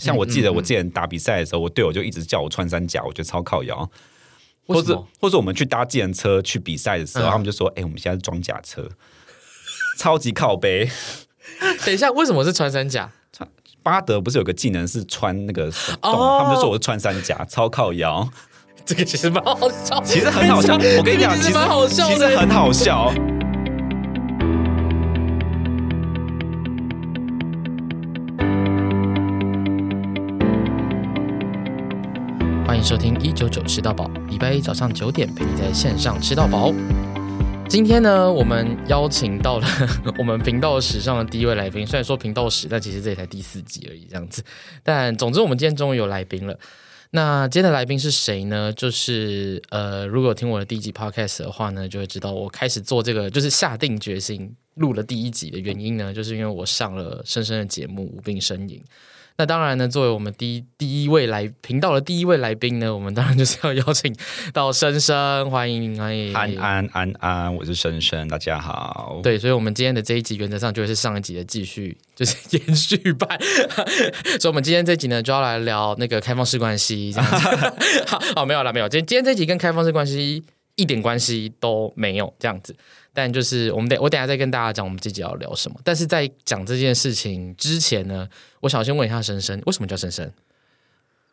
像我记得我之前打比赛的时候，我队友就一直叫我穿山甲，我觉得超靠腰。或者或者我们去搭自行车去比赛的时候，他们就说：“哎，我们现在是装甲车，超级靠背。”等一下，为什么是穿山甲？穿巴德不是有个技能是穿那个洞？他们就说我是穿山甲，超靠腰。这个其实蛮好笑，其实很好笑。我跟你讲，其实蛮好笑，其实很好笑。收听一九九吃到饱，礼拜一早上九点陪你在线上吃到饱。今天呢，我们邀请到了 我们频道史上的第一位来宾。虽然说频道史，但其实这也才第四集而已，这样子。但总之，我们今天终于有来宾了。那今天的来宾是谁呢？就是呃，如果听我的第一集 podcast 的话呢，就会知道我开始做这个，就是下定决心录了第一集的原因呢，就是因为我上了深深的节目《无病呻吟》。那当然呢，作为我们第一第一位来频道的第一位来宾呢，我们当然就是要 邀请到深深，欢迎欢迎安安安安，我是深深，大家好。对，所以，我们今天的这一集原则上就会是上一集的继续，就是 延续版。所以，我们今天这集呢，就要来聊那个开放式关系这样子。好，好，没有了，没有。今今天这集跟开放式关系一点关系都没有，这样子。但就是我们等我等下再跟大家讲我们自己要聊什么。但是在讲这件事情之前呢，我想先问一下深深，为什么叫深深？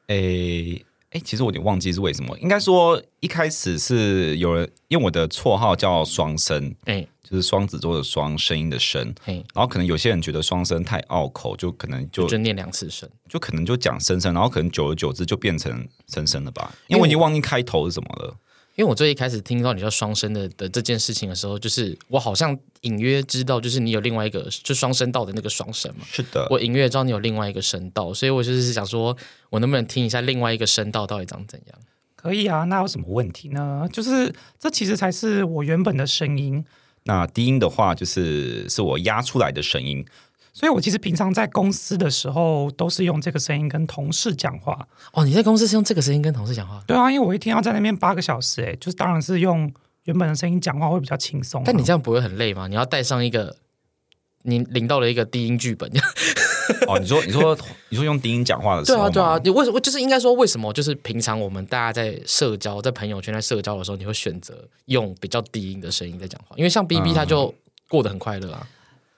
诶诶，其实我有点忘记是为什么。应该说一开始是有人因为我的绰号叫双生，诶，就是双子座的双，声音的声。然后可能有些人觉得双生太拗口，就可能就就念两次生，就可能就讲深深，然后可能久而久之就变成深深了吧？因为我已经忘记开头是什么了。因为我最一开始听到你叫双声的的这件事情的时候，就是我好像隐约知道，就是你有另外一个就双声道的那个双声嘛。是的，我隐约知道你有另外一个声道，所以我就是想说，我能不能听一下另外一个声道到底长怎样？可以啊，那有什么问题呢？就是这其实才是我原本的声音。那低音的话，就是是我压出来的声音。所以，我其实平常在公司的时候，都是用这个声音跟同事讲话。哦，你在公司是用这个声音跟同事讲话？对啊，因为我一天要在那边八个小时，哎，就是当然是用原本的声音讲话会比较轻松。但你这样不会很累吗？你要带上一个你领到了一个低音剧本。哦，你说，你说，你说用低音讲话的时候，对啊，对啊，你为什么？就是应该说，为什么？就是平常我们大家在社交，在朋友圈在社交的时候，你会选择用比较低音的声音在讲话？因为像 B B 他就过得很快乐啊。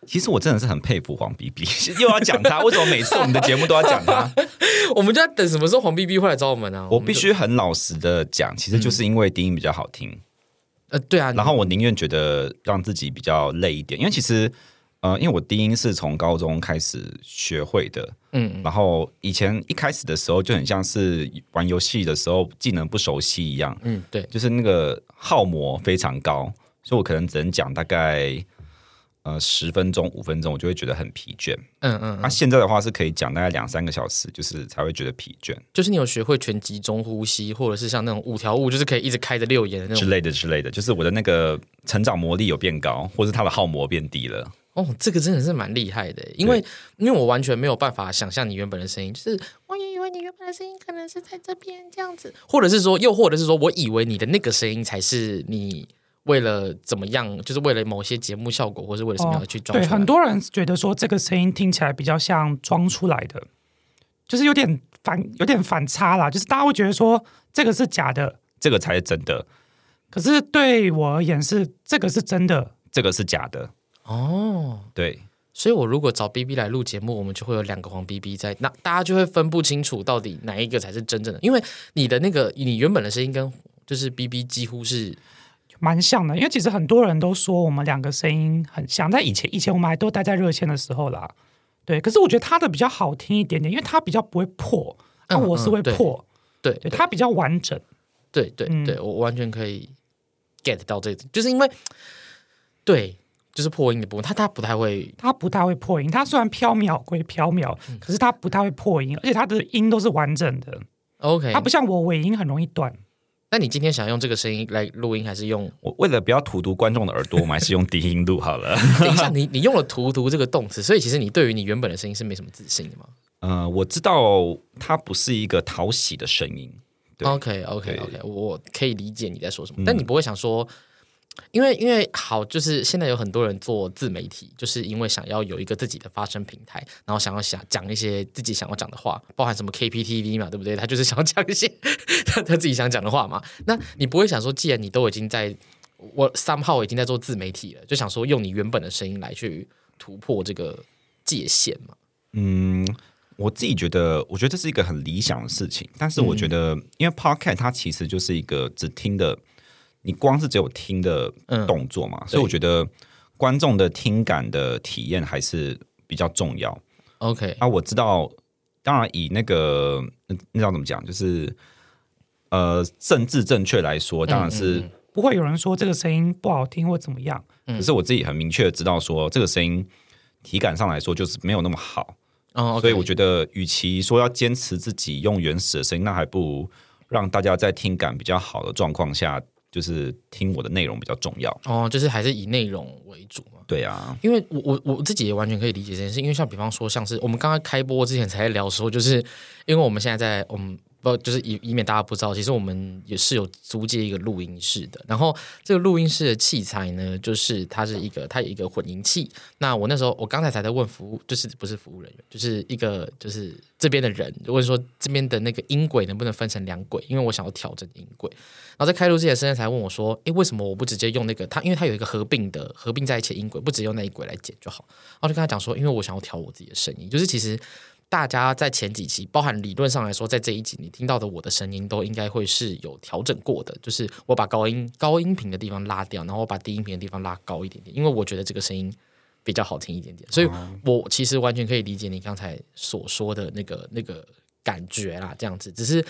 其实我真的是很佩服黄 B B，又要讲他，为什么每次我们的节目都要讲他？我们就在等什么时候黄 B B 会来找我们呢、啊？我必须很老实的讲，其实就是因为低音比较好听。嗯、呃，对啊。然后我宁愿觉得让自己比较累一点，因为其实呃，因为我低音是从高中开始学会的，嗯。然后以前一开始的时候就很像是玩游戏的时候技能不熟悉一样，嗯，对，就是那个耗模非常高，所以我可能只能讲大概。呃，十分钟、五分钟，我就会觉得很疲倦。嗯嗯，那、现在的话是可以讲大概两三个小时，就是才会觉得疲倦。就是你有学会全集中呼吸，或者是像那种五条悟，就是可以一直开着六眼的那种之类的之类的。就是我的那个成长魔力有变高，或是它的耗魔变低了。哦，这个真的是蛮厉害的，因为因为我完全没有办法想象你原本的声音，就是我也以为你原本的声音可能是在这边这样子，或者是说，又或者是说我以为你的那个声音才是你。为了怎么样，就是为了某些节目效果，或是为了什么样去装、哦？对，很多人觉得说这个声音听起来比较像装出来的，就是有点反，有点反差啦。就是大家会觉得说这个是假的，这个才是真的。可是对我而言是这个是真的，这个是假的。哦，对，所以我如果找 B B 来录节目，我们就会有两个黄 B B 在，那大家就会分不清楚到底哪一个才是真正的，因为你的那个你原本的声音跟就是 B B 几乎是。蛮像的，因为其实很多人都说我们两个声音很像，在以前以前我们还都待在热线的时候啦，对。可是我觉得他的比较好听一点点，因为他比较不会破，那、我是会破，对，对，他比较完整，对对对，我完全可以 get 到这个，就是因为对，就是破音的部分，他他不太会，他不太会破音，他虽然飘渺归飘渺，可是他不太会破音，而且他的音都是完整的，OK，他不像我尾音很容易断。那你今天想用这个声音来录音，还是用我为了不要荼毒观众的耳朵，我们还是用低音录好了。等一下，你你用了“荼毒”这个动词，所以其实你对于你原本的声音是没什么自信的吗？呃，我知道它不是一个讨喜的声音。OK OK OK，我可以理解你在说什么，嗯、但你不会想说，因为因为好，就是现在有很多人做自媒体，就是因为想要有一个自己的发声平台，然后想要想讲一些自己想要讲的话，包含什么 KPTV 嘛，对不对？他就是想要讲一些 他他自己想讲的话嘛。那你不会想说，既然你都已经在我 somehow 已经在做自媒体了，就想说用你原本的声音来去突破这个界限嘛？嗯，我自己觉得，我觉得这是一个很理想的事情，但是我觉得，嗯、因为 Podcast 它其实就是一个只听的。你光是只有听的动作嘛，嗯、所以我觉得观众的听感的体验还是比较重要。OK，啊，我知道，当然以那个那那要怎么讲，就是呃政治正确来说，当然是、嗯嗯、不会有人说这个声音不好听或怎么样。可是我自己很明确的知道说，这个声音体感上来说就是没有那么好。所以我觉得，与其说要坚持自己用原始的声音，那还不如让大家在听感比较好的状况下。就是听我的内容比较重要哦，就是还是以内容为主嘛。对啊，因为我我我自己也完全可以理解这件事，因为像比方说，像是我们刚刚开播之前才在聊说，就是因为我们现在在我们。不，就是以以免大家不知道，其实我们也是有租借一个录音室的。然后这个录音室的器材呢，就是它是一个，它有一个混音器。那我那时候，我刚才才在问服务，就是不是服务人员，就是一个就是这边的人问说，这边的那个音轨能不能分成两轨？因为我想要调整音轨。然后在开录之前，深深才问我说，诶，为什么我不直接用那个？它因为它有一个合并的，合并在一起的音轨，不直接用那一轨来剪就好。然后就跟他讲说，因为我想要调我自己的声音，就是其实。大家在前几期，包含理论上来说，在这一集你听到的我的声音，都应该会是有调整过的。就是我把高音高音频的地方拉掉，然后我把低音频的地方拉高一点点，因为我觉得这个声音比较好听一点点。所以我其实完全可以理解你刚才所说的那个那个感觉啦，这样子。只是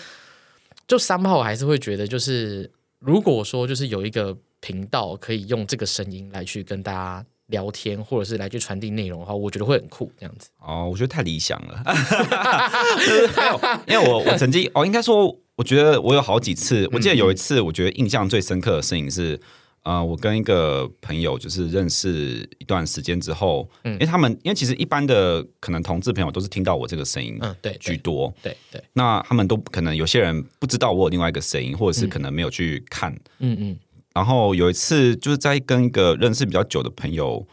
就三号还是会觉得，就是如果说就是有一个频道可以用这个声音来去跟大家。聊天或者是来去传递内容的话，我觉得会很酷，这样子。哦，我觉得太理想了。没有，因为我我曾经哦，应该说，我觉得我有好几次，我记得有一次，我觉得印象最深刻的事情是，嗯、呃，我跟一个朋友就是认识一段时间之后，嗯，因为他们因为其实一般的可能同志朋友都是听到我这个声音，嗯，对，居多，对对，对。那他们都可能有些人不知道我有另外一个声音，或者是可能没有去看，嗯嗯。嗯然后有一次，就是在跟一个认识比较久的朋友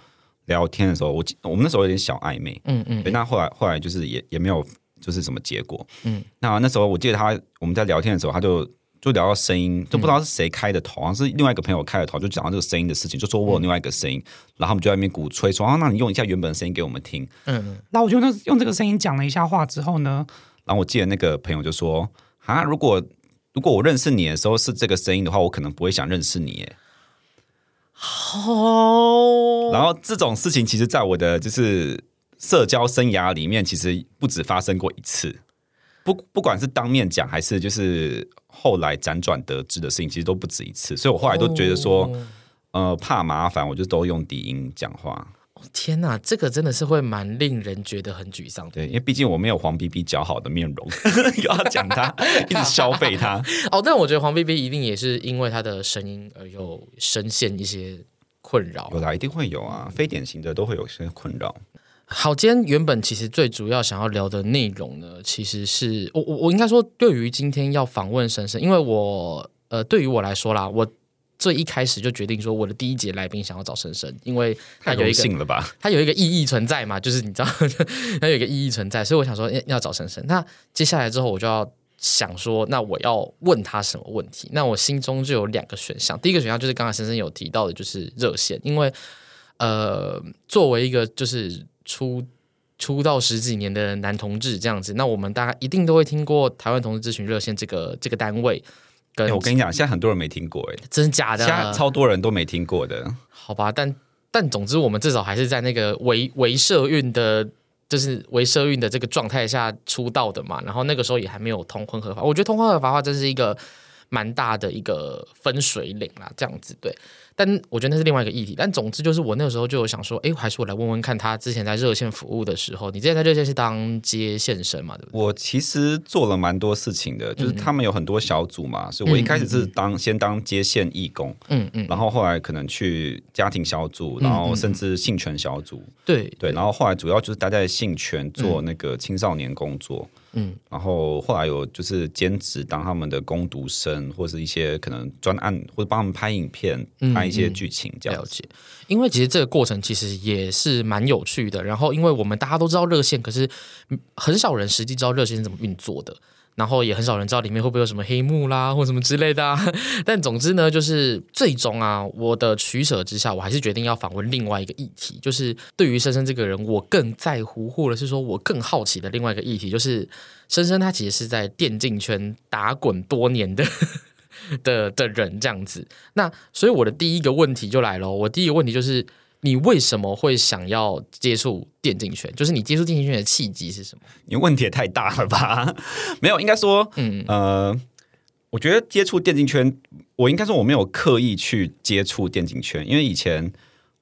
聊天的时候，我我们那时候有点小暧昧，嗯嗯，那后来后来就是也也没有就是什么结果，嗯。那那时候我记得他我们在聊天的时候，他就就聊到声音，就不知道是谁开的头，好像是另外一个朋友开的头，就讲到这个声音的事情，就说我有另外一个声音，然后我们就在那边鼓吹说啊，那你用一下原本的声音给我们听，嗯嗯。然后我就那用这个声音讲了一下话之后呢，然后我记得那个朋友就说啊，如果。如果我认识你的时候是这个声音的话，我可能不会想认识你耶。好，然后这种事情其实，在我的就是社交生涯里面，其实不止发生过一次。不，不管是当面讲，还是就是后来辗转得知的事情，其实都不止一次。所以我后来都觉得说，呃，怕麻烦，我就都用低音讲话。天呐，这个真的是会蛮令人觉得很沮丧的。对，因为毕竟我没有黄 B B 姣好的面容，又要讲他，一直消费他。哦，但我觉得黄 B B 一定也是因为他的声音而有深陷一些困扰。有啦一定会有啊，非典型的都会有些困扰。好，今天原本其实最主要想要聊的内容呢，其实是我我我应该说，对于今天要访问神神，因为我呃，对于我来说啦，我。最一开始就决定说，我的第一节来宾想要找深深，因为他有一个，他有一个意义存在嘛，就是你知道，他有一个意义存在，所以我想说要找深深。那接下来之后，我就要想说，那我要问他什么问题？那我心中就有两个选项，第一个选项就是刚才深深有提到的，就是热线，因为呃，作为一个就是出出道十几年的男同志这样子，那我们大家一定都会听过台湾同志咨询热线这个这个单位。欸、我跟你讲，现在很多人没听过，哎，真的假的？现在超多人都没听过的。好吧，但但总之，我们至少还是在那个维维社运的，就是维社运的这个状态下出道的嘛。然后那个时候也还没有通婚合法，我觉得通婚合法化真是一个蛮大的一个分水岭啦，这样子对。但我觉得那是另外一个议题。但总之就是，我那个时候就有想说，哎，还是我来问问看他之前在热线服务的时候，你之前在热线是当接线生嘛？对不对？我其实做了蛮多事情的，就是他们有很多小组嘛，嗯、所以我一开始是当、嗯、先当接线义工，嗯嗯，然后后来可能去家庭小组，然后甚至性权小组，对、嗯、对，然后后来主要就是待在性权做那个青少年工作。嗯嗯，然后后来有就是兼职当他们的攻读生，或是一些可能专案，或者帮他们拍影片、拍一些剧情这样子。了解，因为其实这个过程其实也是蛮有趣的。然后，因为我们大家都知道热线，可是很少人实际知道热线是怎么运作的。然后也很少人知道里面会不会有什么黑幕啦，或什么之类的啊。但总之呢，就是最终啊，我的取舍之下，我还是决定要访问另外一个议题，就是对于深深这个人，我更在乎，或者是说我更好奇的另外一个议题，就是深深他其实是在电竞圈打滚多年的 的的人这样子。那所以我的第一个问题就来了，我第一个问题就是。你为什么会想要接触电竞圈？就是你接触电竞圈的契机是什么？你问题也太大了吧？没有，应该说，嗯呃，我觉得接触电竞圈，我应该说我没有刻意去接触电竞圈，因为以前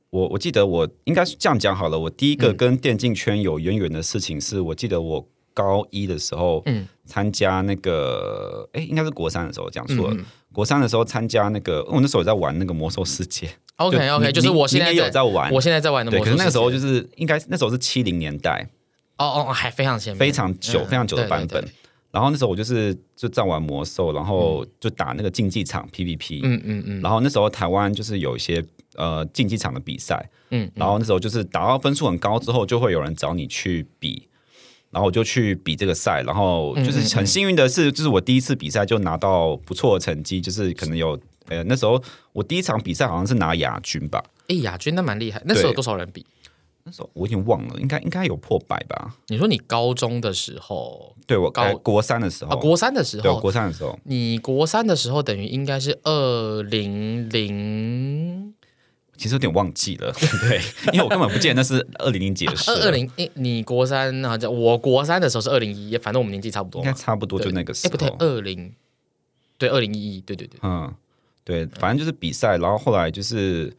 我我记得我应该是这样讲好了，我第一个跟电竞圈有渊源的事情是，我记得我高一的时候，嗯，参加那个，哎，应该是国三的时候讲错了，嗯、国三的时候参加那个，我那时候在玩那个魔兽世界。OK OK，就，是我现在，在有在玩，我现在在玩的。对，可是那个时候就是应该那时候是七零年代，哦哦，还非常前面，非常久、嗯、非常久的版本。对对对，然后那时候我就是就在玩魔兽，然后就打那个竞技场 PVP。嗯嗯嗯。然后那时候台湾就是有一些呃竞技场的比赛，嗯，然后那时候就是打到分数很高之后，就会有人找你去比，然后我就去比这个赛，然后就是很幸运的是，就是我第一次比赛就拿到不错的成绩，就是可能有。呃，那时候我第一场比赛好像是拿亚军吧？哎，亚军那蛮厉害。那时候有多少人比？那时候我已经忘了，应该应该有破百吧？你说你高中的时候？对，我高国三的时候。啊国三的时候，对，国三的时候。你国三的时候等于应该是二零零，其实有点忘记了，对，因为我根本不记得那是二零零几的事。二二零，你国三好像我国三的时候是二零一一，反正我们年纪差不多，应该差不多就那个时候。哎，不对，二零，对，二零一一，对对对，嗯。对，反正就是比赛，然后后来就是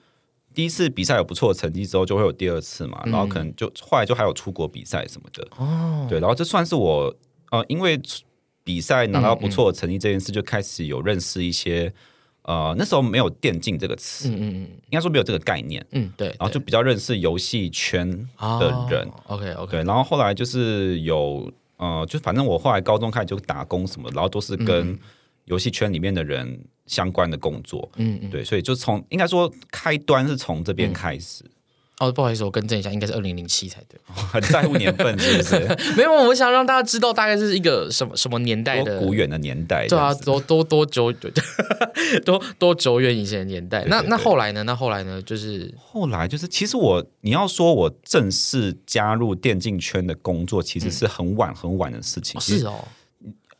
第一次比赛有不错的成绩之后，就会有第二次嘛，然后可能就后来就还有出国比赛什么的。哦，对，然后这算是我呃，因为比赛拿到不错的成绩这件事，就开始有认识一些呃，那时候没有电竞这个词，嗯嗯嗯，应该说没有这个概念，嗯对，然后就比较认识游戏圈的人。OK OK，对，然后后来就是有呃，就反正我后来高中开始就打工什么，然后都是跟游戏圈里面的人。相关的工作，嗯嗯，对，所以就从应该说开端是从这边开始。嗯。哦，不好意思，我更正一下，应该是二零零七才对。很在乎年份是不是？没有，我想让大家知道大概是一个什么什么年代的，多古远的年代。对啊，多多多久 多多久远以前的年代。对对对，那那后来呢？那后来呢？就是后来就是，其实我你要说我正式加入电竞圈的工作，其实是很晚很晚的事情。嗯、是哦。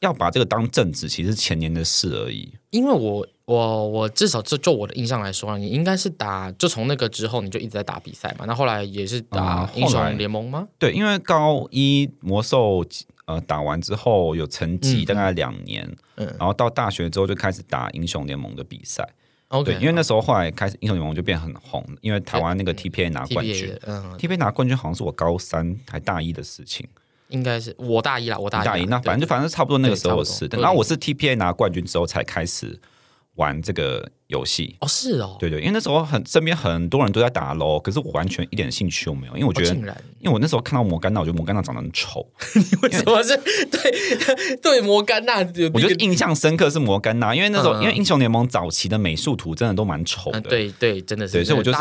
要把这个当正职，其实是前年的事而已。因为我我我至少就就我的印象来说，你应该是打就从那个之后，你就一直在打比赛嘛。那后来也是打英雄联盟吗？嗯、对，因为高一魔兽呃打完之后有成绩，大概两年，嗯，然后到大学之后就开始打英雄联盟的比赛。OK，对，因为那时候后来开始英雄联盟就变很红，因为台湾那个 TPA 拿冠军，嗯，TPA 拿冠军好像是我高三还大一的事情。应该是我大一啦，我大一，大一那反正就反正差不多那个时候的。然后我是 TPA 拿冠军之后才开始玩这个游戏。哦，是哦，对对，因为那时候很身边很多人都在打 LOL，可是我完全一点兴趣都没有，因为我觉得，因为我那时候看到摩甘娜，我觉得摩甘娜长得很丑。你为什么是对对摩甘娜？我觉得印象深刻是摩甘娜，因为那时候因为英雄联盟早期的美术图真的都蛮丑的。对对，真的是。对，所以我就是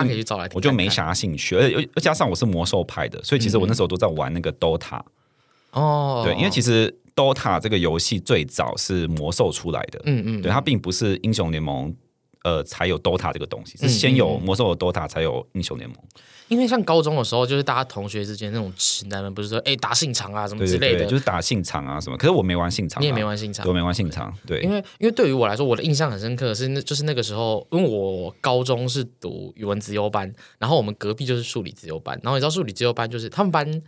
我就没啥兴趣，而且又加上我是魔兽派的，所以其实我那时候都在玩那个 DOTA。哦，对，因为其实 DOTA 这个游戏最早是魔兽出来的，嗯嗯，对，它并不是英雄联盟，呃，才有 DOTA 这个东西，是先有魔兽的 DOTA 才有英雄联盟。因为像高中的时候，就是大家同学之间那种直男们，不是说哎打信长啊什么之类的，就是打信长啊什么。可是我没玩信长，你也没玩信长，我没玩信长。对，因为因为对于我来说，我的印象很深刻的是那就是那个时候，因为我高中是读语文资优班，然后我们隔壁就是数理资优班，然后你知道数理资优班就是他们班。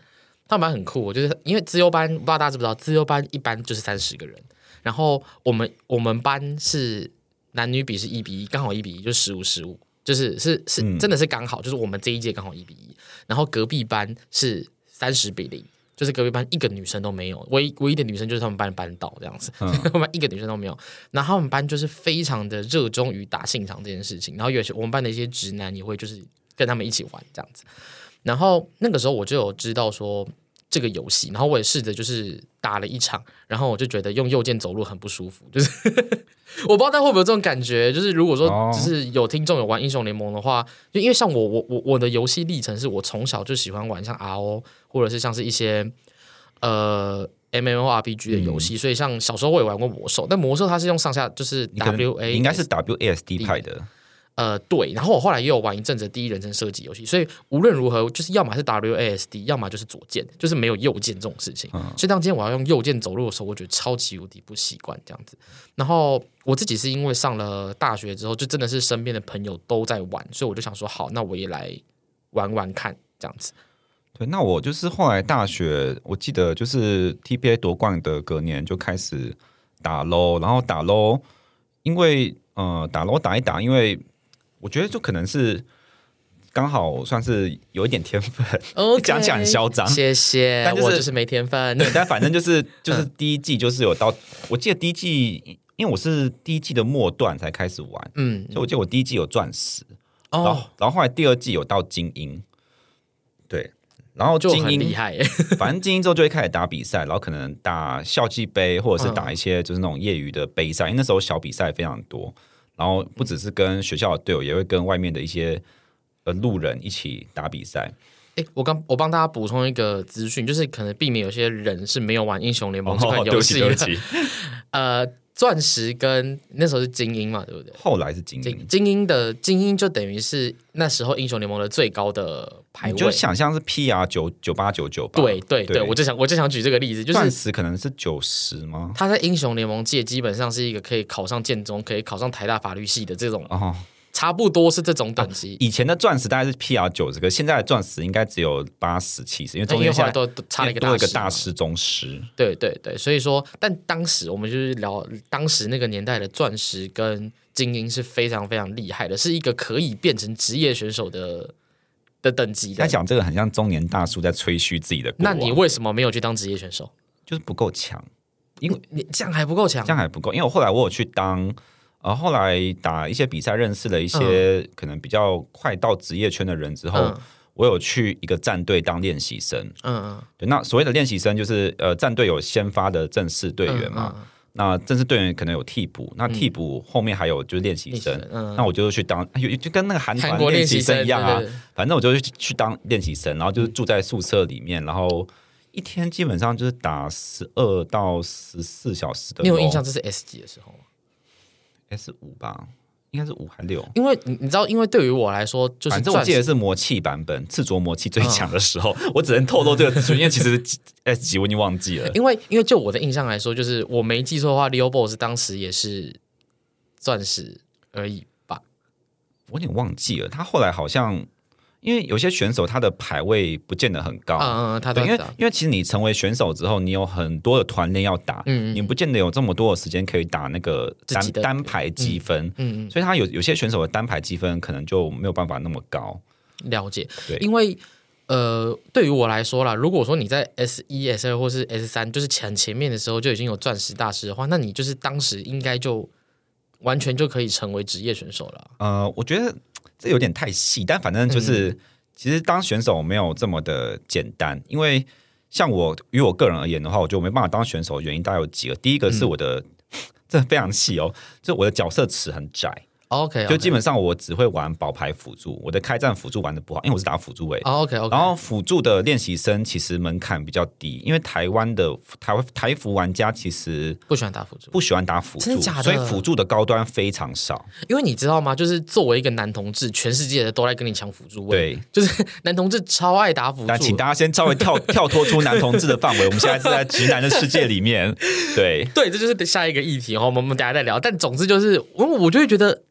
他们班很酷，我就是因为资优班，不知道大家知不知道，资优班一般就是三十个人，然后我们我们班是男女比是一比一，刚好一比一，就十五十五，就是是是真的是刚好，就是我们这一届刚好一比一，然后隔壁班是三十比零，就是隔壁班一个女生都没有，唯一唯一的女生就是他们班的班导这样子，他们班一个女生都没有，然后他们班就是非常的热衷于打现场这件事情，然后有些我们班的一些直男也会就是跟他们一起玩这样子。然后那个时候我就有知道说，这个游戏，然后我也试着就是打了一场，然后我就觉得用右键走路很不舒服，就是 我不知道大家会不会有这种感觉，就是如果说就是有听众有玩英雄联盟的话，就因为像我我我我的游戏历程是我从小就喜欢玩像 RO 或者是像是一些呃 MMORPG 的游戏，嗯、所以像小时候我也玩过魔兽，但魔兽它是用上下就是 WA 应该是 WASD 派的。呃，对，然后我后来也有玩一阵子第一人称射击游戏，所以无论如何，就是要么是 WASD，要么就是左键，就是没有右键这种事情。嗯、所以当今天我要用右键走路的时候，我觉得超级无敌不习惯这样子。然后我自己是因为上了大学之后，就真的是身边的朋友都在玩，所以我就想说，好，那我也来玩玩看这样子。对，那我就是后来大学，我记得就是 TPA 夺冠的隔年就开始打 LOL，然后打 LOL，因为呃打 LOL 打一打，因为我觉得就可能是刚好算是有一点天分，okay, 讲起来很嚣张，谢谢。但、就是、我就是没天分，对，但反正就是 就是第一季就是有到，我记得第一季，因为我是第一季的末段才开始玩，嗯，所以我记得我第一季有钻石，哦，然后然后后来第二季有到精英，对，然后精英厉害，反正精英之后就会开始打比赛，然后可能打校际杯或者是打一些就是那种业余的杯赛，嗯、因为那时候小比赛非常多。然后不只是跟学校的队友，也会跟外面的一些呃路人一起打比赛。哎，我刚我帮大家补充一个资讯，就是可能避免有些人是没有玩英雄联盟这款游戏的。哦、呃。钻石跟那时候是精英嘛，对不对？后来是精英，精英的精英就等于是那时候英雄联盟的最高的排位，你就想象是 PR 九九八九九吧。对对对，我就想我就想举这个例子，就是钻石可能是九十吗？他在英雄联盟界基本上是一个可以考上建中、可以考上台大法律系的这种。哦差不多是这种等级。以前的钻石大概是 PR 九十个，现在的钻石应该只有八十七十，因为中间现在都差了一个多一个大师、中师。对对对，所以说，但当时我们就是聊当时那个年代的钻石跟精英是非常非常厉害的，是一个可以变成职业选手的的等级。他讲这个很像中年大叔在吹嘘自己的。那你为什么没有去当职业选手？就是不够强，因为你这样还不够强，这样还不够。因为我后来我有去当。然后后来打一些比赛，认识了一些可能比较快到职业圈的人之后，嗯、我有去一个战队当练习生。嗯嗯，对，那所谓的练习生就是呃，战队有先发的正式队员嘛，嗯嗯、那正式队员可能有替补，那替补后面还有就是练习生。嗯、那我就去当，就跟那个韩团练习生一样啊。反正我就去当练习生，然后就是住在宿舍里面，然后一天基本上就是打十二到十四小时的。你有印象这是 S 级的时候吗？S 五吧，应该是五还六？因为你你知道，因为对于我来说，就是反正我记得是魔器版本，赤灼魔器最强的时候，嗯、我只能透露这个资讯，因为其实 S 级我已经忘记了。因为因为就我的印象来说，就是我没记错的话，Leo Boss 当时也是钻石而已吧？我有点忘记了，他后来好像。因为有些选手他的排位不见得很高，嗯嗯，他对，因为因为其实你成为选手之后，你有很多的团练要打，嗯，你不见得有这么多的时间可以打那个单单排积分，嗯嗯，所以他有有些选手的单排积分可能就没有办法那么高。了解，对，因为呃，对于我来说啦，如果说你在 S 一、S 二或是 S 三，就是前前面的时候就已经有钻石大师的话，那你就是当时应该就完全就可以成为职业选手了。呃，我觉得。这有点太细，但反正就是，嗯、其实当选手没有这么的简单。因为像我，于我个人而言的话，我就没办法当选手。原因大概有几个，第一个是我的，嗯、这非常细哦，就我的角色池很窄。OK，, okay. 就基本上我只会玩宝牌辅助，我的开战辅助玩的不好，因为我是打辅助位。Oh, OK。然后辅助的练习生其实门槛比较低，因为台湾的台湾台服玩家其实不喜欢打辅助，不喜欢打辅助，真的假的？所以辅助的高端非常少。因为你知道吗？就是作为一个男同志，全世界的都在跟你抢辅助位，对，就是男同志超爱打辅助。那请大家先稍微跳跳脱出男同志的范围，我们现在是在直男的世界里面。对 对，这就是下一个议题，哦，我们我们等下再聊。但总之就是，我我就会觉得。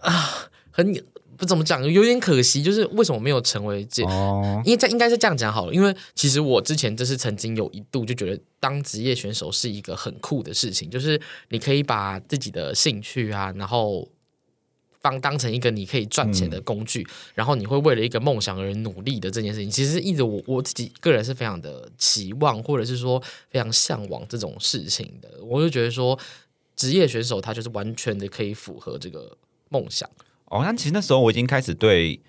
啊，很不怎么讲，有点可惜，就是为什么没有成为这？哦，因为这应该是这样讲好了。因为其实我之前就是曾经有一度就觉得当职业选手是一个很酷的事情，就是你可以把自己的兴趣啊，然后当当成一个你可以赚钱的工具，嗯、然后你会为了一个梦想而努力的这件事情，其实一直我我自己个人是非常的期望，或者是说非常向往这种事情的。我就觉得说，职业选手他就是完全的可以符合这个。梦想。哦，那其实那时候我已经开始对，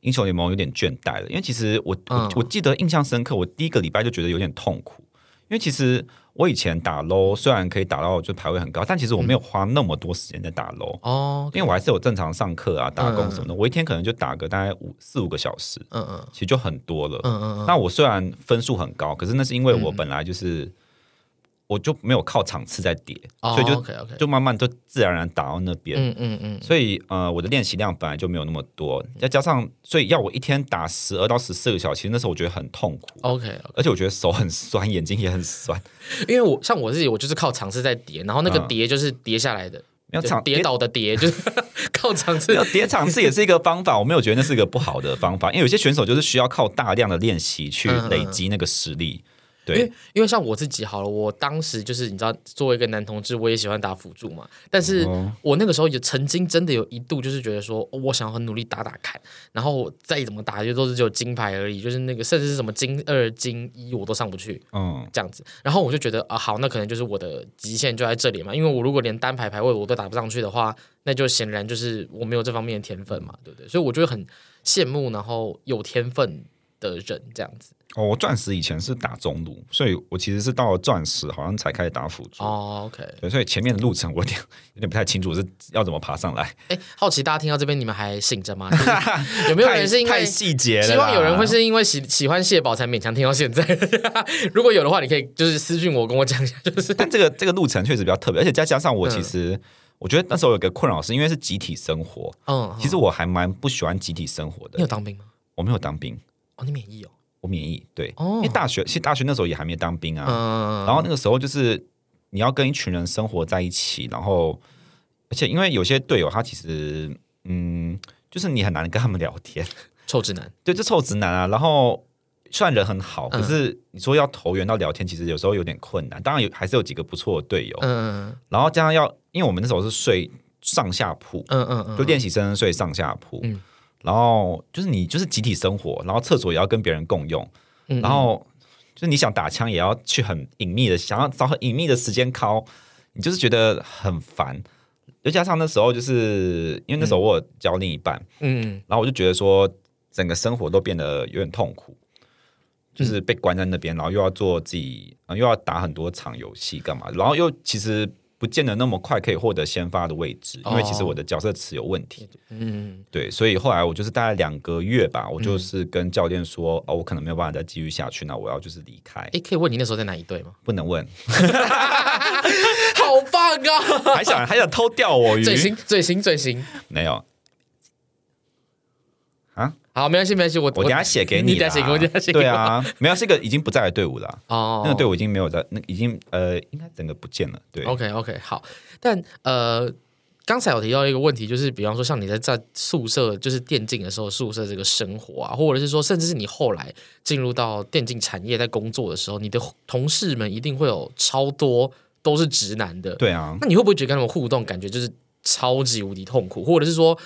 英雄联盟有点倦怠了，因为其实我、嗯、我我记得印象深刻，我第一个礼拜就觉得有点痛苦，因为其实我以前打 low 虽然可以打到就排位很高，但其实我没有花那么多时间在打 low 哦，因为我还是有正常上课啊、打工什么的，嗯、我一天可能就打个大概五四五个小时，嗯嗯，其实就很多了，嗯嗯嗯。那我虽然分数很高，可是那是因为我本来就是。我就没有靠场次在叠，oh, 所以就 okay, okay. 就慢慢就自然而然打到那边。嗯嗯嗯。所以呃，我的练习量本来就没有那么多，再加上所以要我一天打十二到十四个小时，那时候我觉得很痛苦。OK, okay. 而且我觉得手很酸，眼睛也很酸。因为我像我自己，我就是靠场次在叠，然后那个叠就是叠下来的，没有场跌倒的叠，就是靠场次。叠场次也是一个方法，我没有觉得那是一个不好的方法，因为有些选手就是需要靠大量的练习去累积那个实力。嗯对，因为因为像我自己好了，我当时就是你知道，作为一个男同志，我也喜欢打辅助嘛。但是我那个时候也曾经真的有一度就是觉得说，我想要很努力打打看，然后再怎么打就都是只有金牌而已，就是那个甚至是什么金二、金一我都上不去，嗯，这样子。然后我就觉得啊，好，那可能就是我的极限就在这里嘛。因为我如果连单排排位我都打不上去的话，那就显然就是我没有这方面的天分嘛，对不对？所以我就很羡慕，然后有天分的人这样子。哦，我钻石以前是打中路，所以我其实是到了钻石好像才开始打辅助。哦，OK，对，所以前面的路程我有点有点不太清楚是要怎么爬上来。哎，好奇大家听到这边你们还醒着吗？有没有人是因为太细节了？希望有人会是因为喜喜欢谢宝才勉强听到现在。如果有的话，你可以就是私信我跟我讲一下。就是，但这个这个路程确实比较特别，而且再加上我其实、嗯、我觉得那时候有个困扰是因为是集体生活。嗯，其实我还蛮不喜欢集体生活的。你有当兵吗？我没有当兵。哦，你免疫哦。我免疫，对，因为大学其实大学那时候也还没当兵啊，嗯、然后那个时候就是你要跟一群人生活在一起，然后而且因为有些队友他其实嗯，就是你很难跟他们聊天，臭直男，对，就臭直男啊。然后虽然人很好，可是你说要投缘到聊天，其实有时候有点困难。当然有还是有几个不错的队友，嗯，然后加上要，因为我们那时候是睡上下铺，嗯嗯嗯，就练习生睡上下铺，嗯。然后就是你就是集体生活，然后厕所也要跟别人共用，嗯嗯，然后就是你想打枪也要去很隐秘的，想要找很隐秘的时间敲，你就是觉得很烦。又加上那时候就是因为那时候我有交另一半，嗯，然后我就觉得说整个生活都变得有点痛苦，就是被关在那边，然后又要做自己，又要打很多场游戏干嘛，然后又其实。不见得那么快可以获得先发的位置，因为其实我的角色词有问题。嗯，对，所以后来我就是大概两个月吧，我就是跟教练说，哦，我可能没有办法再继续下去，那我要就是离开。哎，可以问你那时候在哪一队吗？不能问。好棒啊！还想还想偷钓我鱼？嘴型嘴型嘴型没有。好，没关系，没关系，我我等下写给你，你等下写给我，等下写给我。对啊，没有，是一个已经不在的队伍了。哦，那个队伍已经没有在，那已经呃，应该整个不见了。对，OK OK，好。但呃，刚才有提到一个问题，就是比方说，像你在在宿舍，就是电竞的时候，宿舍这个生活啊，或者是说，甚至是你后来进入到电竞产业在工作的时候，你的同事们一定会有超多都是直男的。对啊，那你会不会觉得跟他们互动感觉就是超级无敌痛苦，或者是说？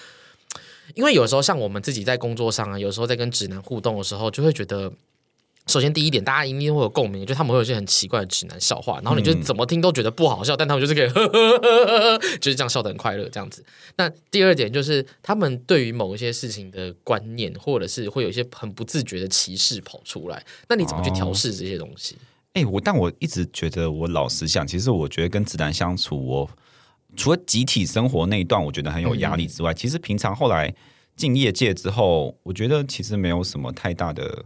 因为有时候像我们自己在工作上啊，有时候在跟直男互动的时候，就会觉得，首先第一点，大家一定会有共鸣，就他们会有一些很奇怪的直男笑话，然后你就怎么听都觉得不好笑，但他们就是可以呵呵呵呵，就是这样笑得很快乐这样子。那第二点就是他们对于某一些事情的观念，或者是会有一些很不自觉的歧视跑出来，那你怎么去调试这些东西？哎、哦欸，我但我一直觉得，我老实讲，其实我觉得跟直男相处，我。除了集体生活那一段，我觉得很有压力之外，嗯、其实平常后来进业界之后，我觉得其实没有什么太大的。